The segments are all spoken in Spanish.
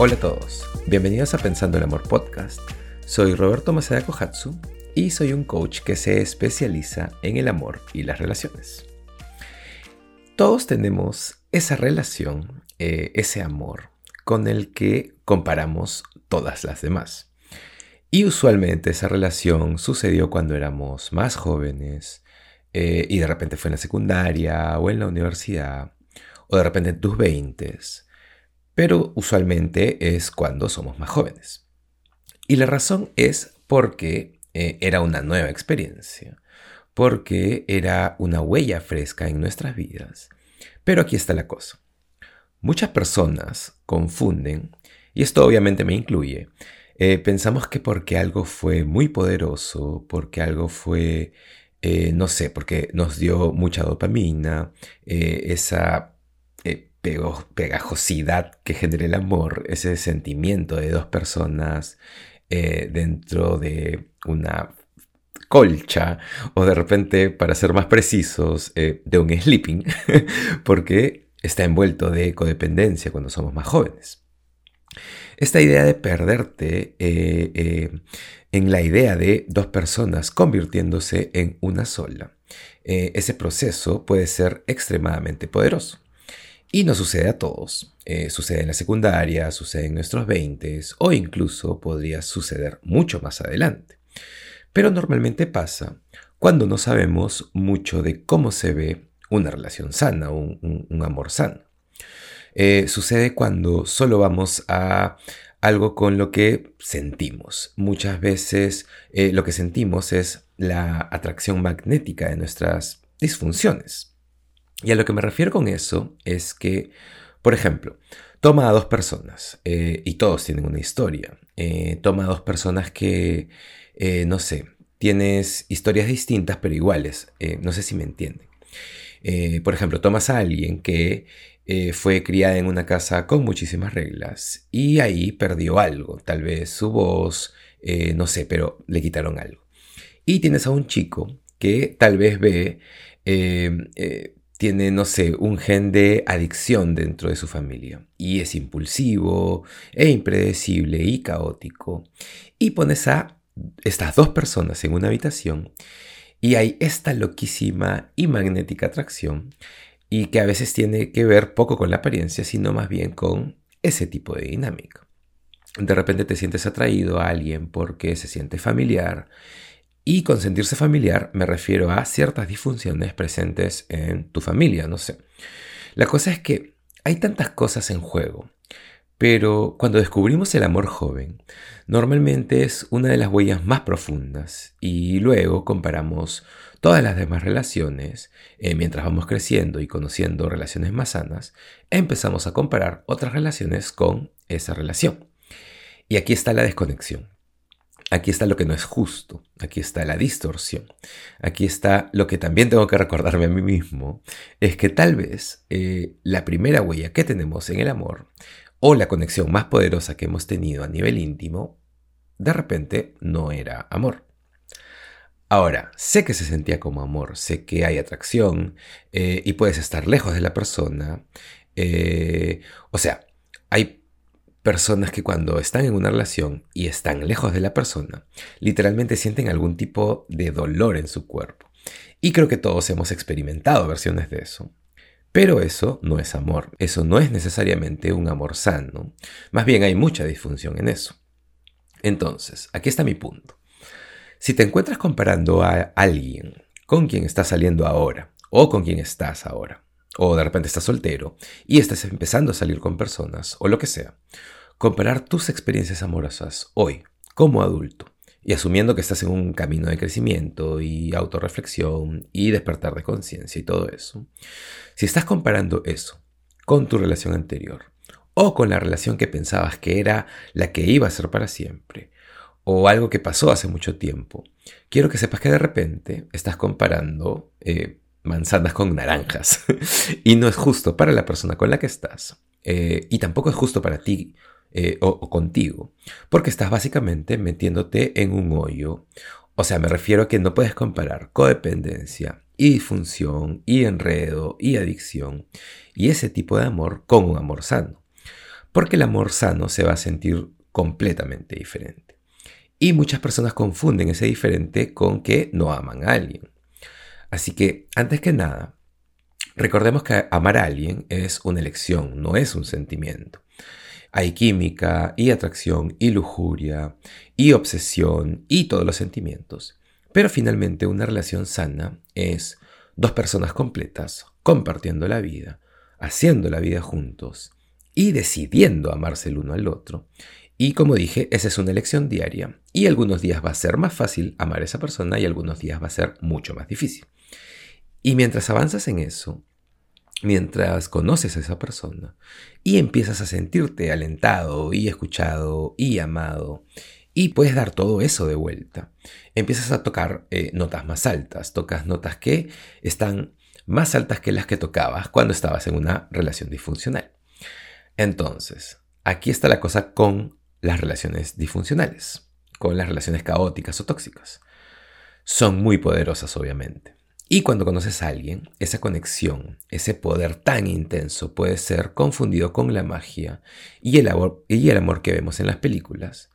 Hola a todos, bienvenidos a Pensando el Amor Podcast. Soy Roberto Masada Kohatsu y soy un coach que se especializa en el amor y las relaciones. Todos tenemos esa relación, eh, ese amor, con el que comparamos todas las demás. Y usualmente esa relación sucedió cuando éramos más jóvenes eh, y de repente fue en la secundaria o en la universidad o de repente en tus 20 pero usualmente es cuando somos más jóvenes. Y la razón es porque eh, era una nueva experiencia, porque era una huella fresca en nuestras vidas. Pero aquí está la cosa. Muchas personas confunden, y esto obviamente me incluye, eh, pensamos que porque algo fue muy poderoso, porque algo fue, eh, no sé, porque nos dio mucha dopamina, esa pegajosidad que genera el amor, ese sentimiento de dos personas eh, dentro de una colcha o de repente, para ser más precisos, eh, de un sleeping, porque está envuelto de codependencia cuando somos más jóvenes. Esta idea de perderte eh, en la idea de dos personas convirtiéndose en una sola, ese proceso puede ser extremadamente poderoso. Y no sucede a todos. Eh, sucede en la secundaria, sucede en nuestros 20 o incluso podría suceder mucho más adelante. Pero normalmente pasa cuando no sabemos mucho de cómo se ve una relación sana, un, amor sano. Eh, sucede cuando solo vamos a algo con lo que sentimos. Muchas veces eh, lo que sentimos es la atracción magnética de nuestras disfunciones. Y a lo que me refiero con eso es que, por ejemplo, toma a dos personas eh, y todos tienen una historia. Eh, toma a dos personas que, eh, no sé, tienes historias distintas pero iguales. no sé si me entienden. por ejemplo, tomas a alguien que fue criada en una casa con muchísimas reglas y ahí perdió algo, tal vez su voz, no sé, pero le quitaron algo. Y tienes a un chico que tal vez ve tiene, no sé, un gen de adicción dentro de su familia y es impulsivo e impredecible y caótico. Y pones a estas dos personas en una habitación y hay esta loquísima y magnética atracción y que a veces tiene que ver poco con la apariencia, sino más bien con ese tipo de dinámica. De repente te sientes atraído a alguien porque se siente familiar y con sentirse familiar me refiero a ciertas disfunciones presentes en tu familia, no sé. La cosa es que hay tantas cosas en juego, pero cuando descubrimos el amor joven, normalmente es una de las huellas más profundas y luego comparamos todas las demás relaciones, eh, mientras vamos creciendo y conociendo relaciones más sanas, empezamos a comparar otras relaciones con esa relación. Y aquí está la desconexión. Aquí está lo que no es justo, aquí está la distorsión, aquí está lo que también tengo que recordarme a mí mismo, es que tal vez eh, la primera huella que tenemos en el amor o la conexión más poderosa que hemos tenido a nivel íntimo, de repente no era amor. Ahora, sé que se sentía como amor, sé que hay atracción eh, y puedes estar lejos de la persona. Eh, o sea, hay personas que cuando están en una relación y están lejos de la persona, literalmente sienten algún tipo de dolor en su cuerpo. Y creo que todos hemos experimentado versiones de eso. Pero eso no es amor, eso no es necesariamente un amor sano. Más bien hay mucha disfunción en eso. Entonces, aquí está mi punto. Si te encuentras comparando a alguien con quien estás saliendo ahora o con quien estás ahora, o de repente estás soltero y estás empezando a salir con personas o lo que sea, comparar tus experiencias amorosas hoy, como adulto, y asumiendo que estás en un camino de crecimiento y autorreflexión y despertar de conciencia y todo eso, si estás comparando eso con tu relación anterior o con la relación que pensabas que era la que iba a ser para siempre, o algo que pasó hace mucho tiempo, quiero que sepas que de repente estás comparando eh, manzanas con naranjas y no es justo para la persona con la que estás eh, y tampoco es justo para ti eh, o, contigo, porque estás básicamente metiéndote en un hoyo. O sea, me refiero a que no puedes comparar codependencia y disfunción y enredo y adicción y ese tipo de amor con un amor sano. porque el amor sano se va a sentir completamente diferente. Y muchas personas confunden ese diferente con que no aman a alguien. Así que, antes que nada, recordemos que amar a alguien es una elección, no es un sentimiento. Hay química y atracción y lujuria y obsesión y todos los sentimientos. Pero finalmente una relación sana es dos personas completas compartiendo la vida, haciendo la vida juntos y decidiendo amarse el uno al otro. Y como dije, esa es una elección diaria. Y algunos días va a ser más fácil amar a esa persona y algunos días va a ser mucho más difícil. Y mientras avanzas en eso, mientras conoces a esa persona y empiezas a sentirte alentado y escuchado y amado y puedes dar todo eso de vuelta, empiezas a tocar eh, notas más altas, tocas notas que están más altas que las que tocabas cuando estabas en una relación disfuncional. Entonces, aquí está la cosa con las relaciones disfuncionales, con las relaciones caóticas o tóxicas. Son muy poderosas, obviamente. Y cuando conoces a alguien, esa conexión, ese poder tan intenso puede ser confundido con la magia y el, amor, y el amor que vemos en las películas,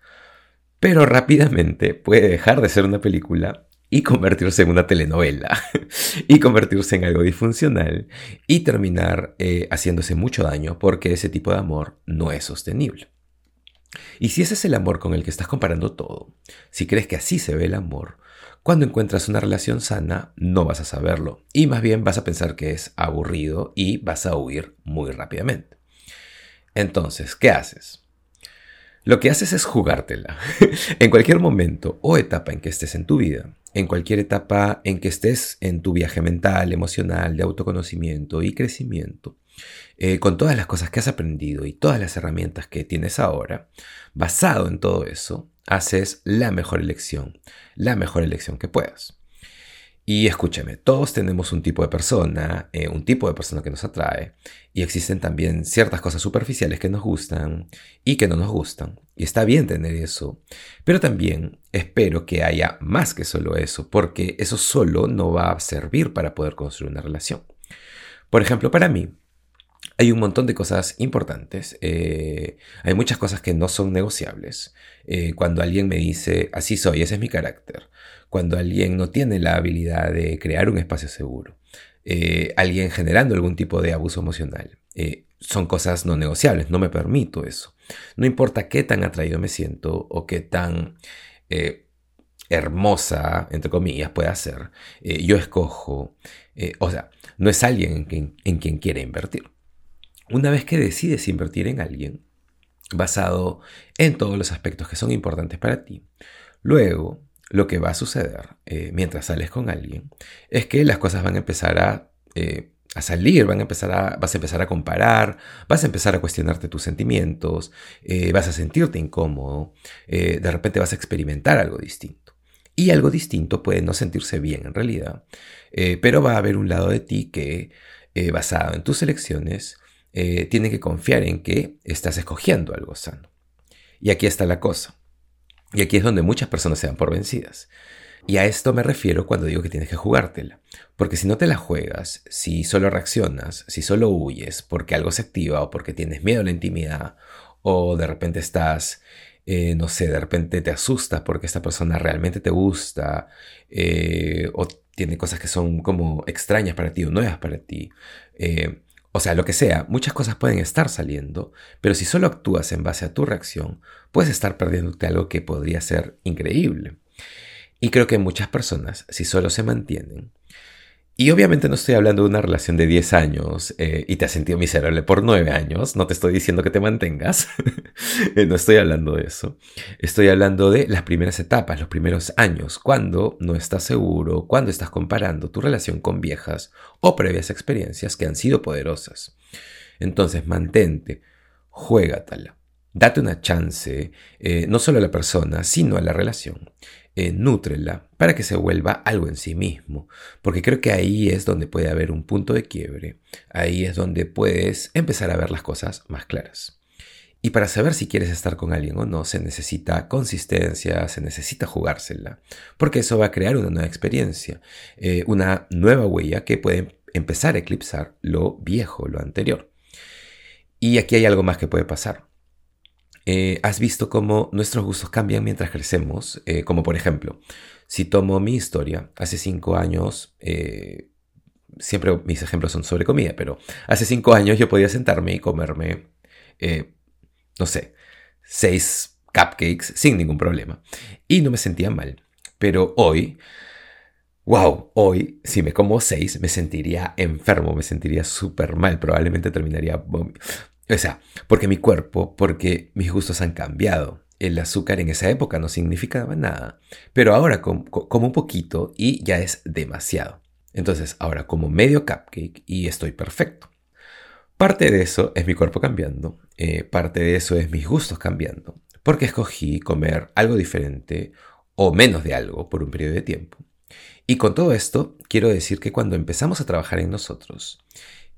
pero rápidamente puede dejar de ser una película y convertirse en una telenovela y convertirse en algo disfuncional y terminar eh, haciéndose mucho daño porque ese tipo de amor no es sostenible. Y si ese es el amor con el que estás comparando todo, si crees que así se ve el amor, cuando encuentras una relación sana, no vas a saberlo y más bien vas a pensar que es aburrido y vas a huir muy rápidamente. Entonces, ¿qué haces? Lo que haces es jugártela. en cualquier momento o etapa en que estés en tu vida, en cualquier etapa en que estés en tu viaje mental, emocional, de autoconocimiento y crecimiento, eh, con todas las cosas que has aprendido y todas las herramientas que tienes ahora, basado en todo eso, haces la mejor elección, la mejor elección que puedas. Y escúchame, todos tenemos un tipo de persona, eh, un tipo de persona que nos atrae, y existen también ciertas cosas superficiales que nos gustan y que no nos gustan. Y está bien tener eso, pero también espero que haya más que solo eso, porque eso solo no va a servir para poder construir una relación. Por ejemplo, para mí, hay un montón de cosas importantes. Eh, hay muchas cosas que no son negociables. Eh, cuando alguien me dice, así soy, ese es mi carácter. Cuando alguien no tiene la habilidad de crear un espacio seguro. Eh, alguien generando algún tipo de abuso emocional. son cosas no negociables, no me permito eso. No importa qué tan atraído me siento o qué tan hermosa, entre comillas, pueda ser, yo escojo, o sea, no es alguien en quien quiere invertir. Una vez que decides invertir en alguien, basado en todos los aspectos que son importantes para ti, luego lo que va a suceder eh, mientras sales con alguien es que las cosas van a empezar a, eh, salir, van a empezar a, vas a empezar a comparar, vas a empezar a cuestionarte tus sentimientos, eh, vas a sentirte incómodo, de repente vas a experimentar algo distinto. Y algo distinto puede no sentirse bien en realidad, pero va a haber un lado de ti que, basado en tus elecciones, eh, tiene que confiar en que estás escogiendo algo sano. Y aquí está la cosa. Y aquí es donde muchas personas se dan por vencidas. Y a esto me refiero cuando digo que tienes que jugártela. Porque si no te la juegas, si solo reaccionas, si solo huyes porque algo se activa o porque tienes miedo a la intimidad o de repente estás, eh, no sé, de repente te asustas porque esta persona realmente te gusta eh, o tiene cosas que son como extrañas para ti o nuevas para ti. O sea, lo que sea, muchas cosas pueden estar saliendo, pero si solo actúas en base a tu reacción, puedes estar perdiéndote algo que podría ser increíble. Y creo que muchas personas, si solo se mantienen y obviamente no estoy hablando de una relación de 10 años eh, y te has sentido miserable por 9 años, no te estoy diciendo que te mantengas, eh, no estoy hablando de eso, estoy hablando de las primeras etapas, los primeros años, cuando no estás seguro, cuando estás comparando tu relación con viejas o previas experiencias que han sido poderosas. Entonces mantente, juégatela, date una chance, eh, no solo a la persona, sino a la relación eh, nútrela para que se vuelva algo en sí mismo, porque creo que ahí es donde puede haber un punto de quiebre, ahí es donde puedes empezar a ver las cosas más claras. Y para saber si quieres estar con alguien o no, se necesita consistencia, se necesita jugársela, porque eso va a crear una nueva experiencia, eh, una nueva huella que puede empezar a eclipsar lo viejo, lo anterior. Y aquí hay algo más que puede pasar. Eh, has visto cómo nuestros gustos cambian mientras crecemos, eh, como por ejemplo, si tomo mi historia, hace cinco años, eh, siempre mis ejemplos son sobre comida, pero hace cinco años yo podía sentarme y comerme, no sé, seis cupcakes sin ningún problema. Y no me sentía mal. Pero hoy, wow, hoy si me como seis me sentiría enfermo, me sentiría súper mal, probablemente terminaría... O sea, porque mi cuerpo, porque mis gustos han cambiado. El azúcar en esa época no significaba nada, pero ahora como, un poquito y ya es demasiado. Entonces ahora como medio cupcake y estoy perfecto. Parte de eso es mi cuerpo cambiando, eh, parte de eso es mis gustos cambiando, porque escogí comer algo diferente o menos de algo por un periodo de tiempo. Y con todo esto, quiero decir que cuando empezamos a trabajar en nosotros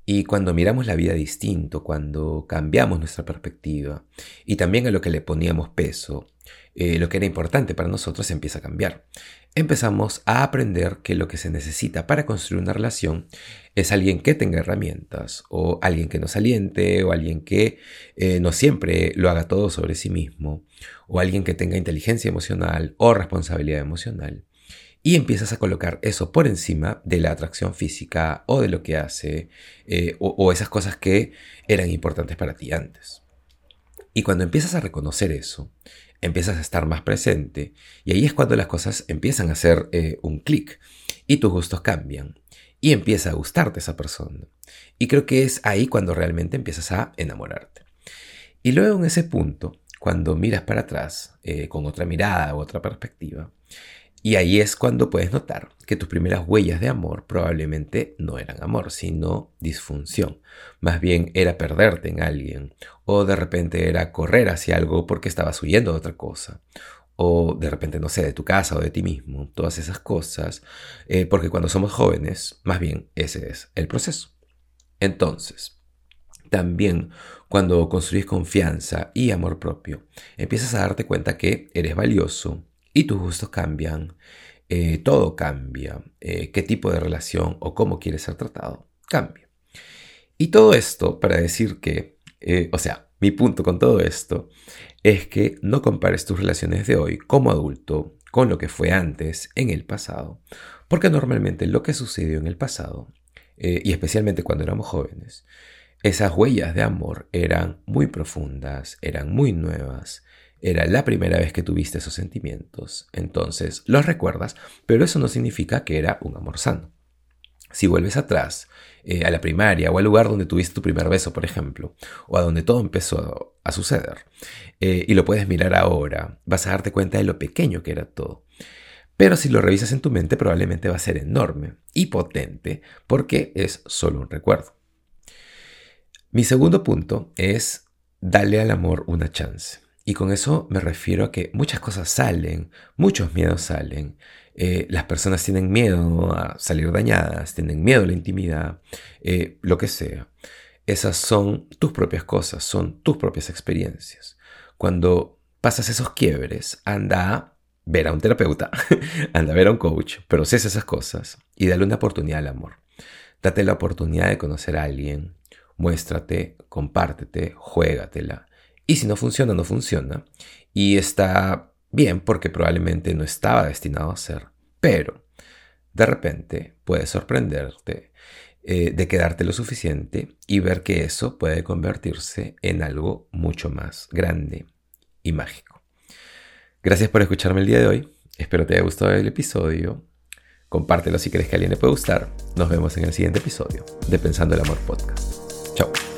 y cuando miramos la vida distinto, cuando cambiamos nuestra perspectiva y también a lo que le poníamos peso, eh, lo que era importante para nosotros empieza a cambiar. Empezamos a aprender que lo que se necesita para construir una relación es alguien que tenga herramientas o alguien que nos aliente o alguien que eh, no siempre lo haga todo sobre sí mismo o alguien que tenga inteligencia emocional o responsabilidad emocional y empiezas a colocar eso por encima de la atracción física o de lo que hace eh, o, esas cosas que eran importantes para ti antes. Y cuando empiezas a reconocer eso, empiezas a estar más presente y ahí es cuando las cosas empiezan a hacer eh, un clic y tus gustos cambian y empieza a gustarte esa persona. Y creo que es ahí cuando realmente empiezas a enamorarte. Y luego en ese punto, cuando miras para atrás eh, con otra mirada u otra perspectiva, y ahí es cuando puedes notar que tus primeras huellas de amor probablemente no eran amor, sino disfunción. Más bien era perderte en alguien, o de repente era correr hacia algo porque estabas huyendo de otra cosa, o de repente, no sé, de tu casa o de ti mismo, todas esas cosas, eh, porque cuando somos jóvenes, más bien ese es el proceso. Entonces, también cuando construyes confianza y amor propio, empiezas a darte cuenta que eres valioso, y tus gustos cambian, eh, todo cambia, eh, qué tipo de relación o cómo quieres ser tratado cambia. Y todo esto para decir que, eh, o sea, mi punto con todo esto es que no compares tus relaciones de hoy como adulto con lo que fue antes en el pasado, porque normalmente lo que sucedió en el pasado, y especialmente cuando éramos jóvenes, esas huellas de amor eran muy profundas, eran muy nuevas, era la primera vez que tuviste esos sentimientos, entonces los recuerdas, pero eso no significa que era un amor sano. Si vuelves atrás, eh, a la primaria o al lugar donde tuviste tu primer beso, por ejemplo, o a donde todo empezó a suceder, eh, y lo puedes mirar ahora, vas a darte cuenta de lo pequeño que era todo. Pero si lo revisas en tu mente, probablemente va a ser enorme y potente, porque es solo un recuerdo. Mi segundo punto es darle al amor una chance. Y con eso me refiero a que muchas cosas salen, muchos miedos salen. Eh, las personas tienen miedo a salir dañadas, tienen miedo a la intimidad, eh, lo que sea. Esas son tus propias cosas, son tus propias experiencias. Cuando pasas esos quiebres, anda a ver a un terapeuta, anda a ver a un coach, procesa esas cosas y dale una oportunidad al amor. Date la oportunidad de conocer a alguien, muéstrate, compártete, juégatela y si no funciona, no funciona. Y está bien porque probablemente no estaba destinado a ser. Pero de repente puede sorprenderte eh, de quedarte lo suficiente y ver que eso puede convertirse en algo mucho más grande y mágico. Gracias por escucharme el día de hoy. Espero te haya gustado el episodio. Compártelo si crees que a alguien le puede gustar. Nos vemos en el siguiente episodio de Pensando el Amor Podcast. Chao.